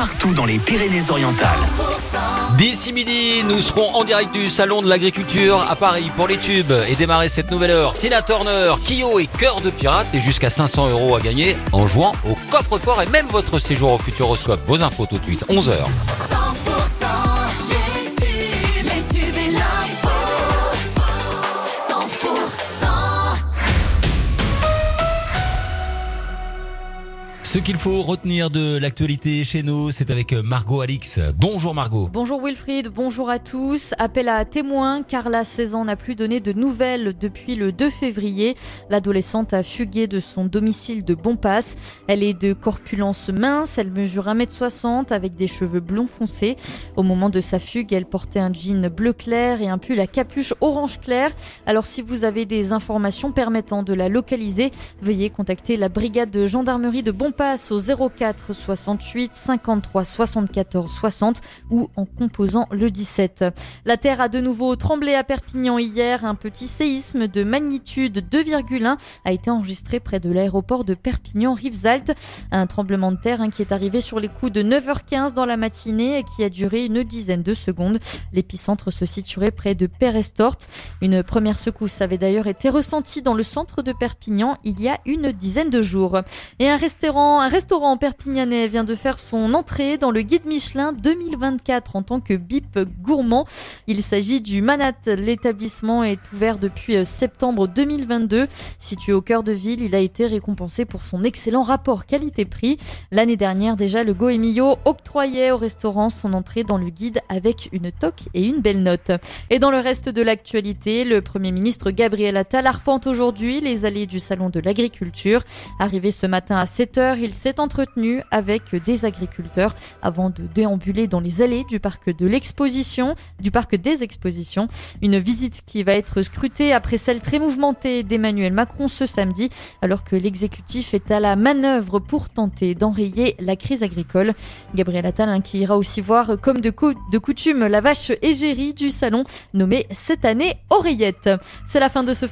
partout dans les Pyrénées-Orientales. D'ici midi, nous serons en direct du Salon de l'Agriculture à Paris pour les tubes et démarrer cette nouvelle heure. Tina Turner, Kyo et Cœur de Pirate et jusqu'à 500 euros à gagner en jouant au coffre-fort et même votre séjour au Futuroscope. Vos infos tout de suite, 11h. Ce qu'il faut retenir de l'actualité chez nous, c'est avec Margot Alix. Bonjour Margot. Bonjour Wilfried, bonjour à tous. Appel à témoins car la 16 ans n'a plus donné de nouvelles depuis le 2 février. L'adolescente a fugué de son domicile de Bonpass. Elle est de corpulence mince, elle mesure 1m60 avec des cheveux blonds foncés. Au moment de sa fugue, elle portait un jean bleu clair et un pull à capuche orange clair. Alors si vous avez des informations permettant de la localiser, veuillez contacter la brigade de gendarmerie de Bonpass au 04 68 53 74 60 ou en composant le 17. La terre a de nouveau tremblé à Perpignan hier. Un petit séisme de magnitude 2,1 a été enregistré près de l'aéroport de Perpignan-Rivesaltes. Un tremblement de terre hein, qui est arrivé sur les coups de 9h15 dans la matinée et qui a duré une dizaine de secondes. L'épicentre se situerait près de Perestorte. Une première secousse avait d'ailleurs été ressentie dans le centre de Perpignan il y a une dizaine de jours. Et un restaurant, un restaurant perpignanais vient de faire son entrée dans le guide Michelin 2024 en tant que bip gourmand. Il s'agit du Manat. L'établissement est ouvert depuis euh, septembre 2022. Situé au cœur de ville, il a été récompensé pour son excellent rapport qualité-prix. L'année dernière déjà, le Goemio octroyait au restaurant son entrée dans le guide avec une toque et une belle note. Et dans le reste de l'actualité, le Premier ministre Gabriel Attal arpente aujourd'hui les allées du Salon de l'Agriculture. Arrivé ce matin à 7h, il s'est entretenu avec des agriculteurs avant de déambuler dans les allées du parc de l'exposition, du parc des expositions. Une visite qui va être scrutée après celle très mouvementée d'Emmanuel Macron ce samedi, alors que l'exécutif est à la manœuvre pour tenter d'enrayer la crise agricole. Gabriel Attal hein, qui ira aussi voir, comme de, de coutume, la vache égérie du salon, nommée cette année Oreillette. C'est la fin de ce